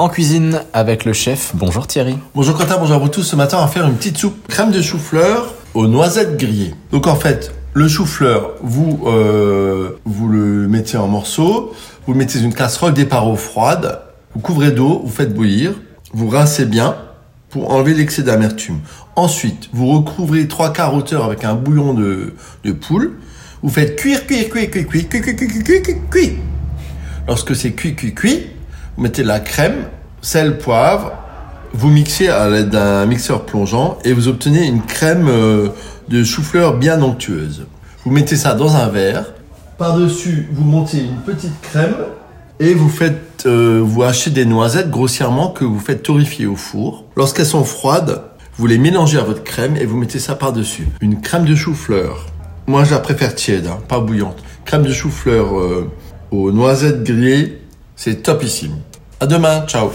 En cuisine avec le chef, bonjour Thierry. Bonjour Quentin, bonjour à vous tous. Ce matin, on va faire une petite soupe crème de chou-fleur aux noisettes grillées. Donc en fait, le chou-fleur, vous, euh, vous le mettez en morceaux, vous mettez une casserole départ eau froide, vous couvrez d'eau, vous faites bouillir, vous rincez bien pour enlever l'excès d'amertume. Ensuite, vous recouvrez trois quarts hauteur avec un bouillon de, poule. Vous faites cuire, cuire, cuire, cuire, cuire, cuire, cuire, cuire, cuire, cuire, cuire. Lorsque c'est cuit, cuit, cuit, vous mettez la crème, sel, poivre, vous mixez à l'aide d'un mixeur plongeant et vous obtenez une crème euh, de chou-fleur bien onctueuse. Vous mettez ça dans un verre. Par-dessus, vous montez une petite crème et vous faites, euh, vous hachez des noisettes grossièrement que vous faites torréfier au four. Lorsqu'elles sont froides, vous les mélangez à votre crème et vous mettez ça par-dessus. Une crème de chou-fleur. Moi, je la préfère tiède, hein, pas bouillante. Crème de chou-fleur euh, aux noisettes grillées, c'est topissime. À demain, ciao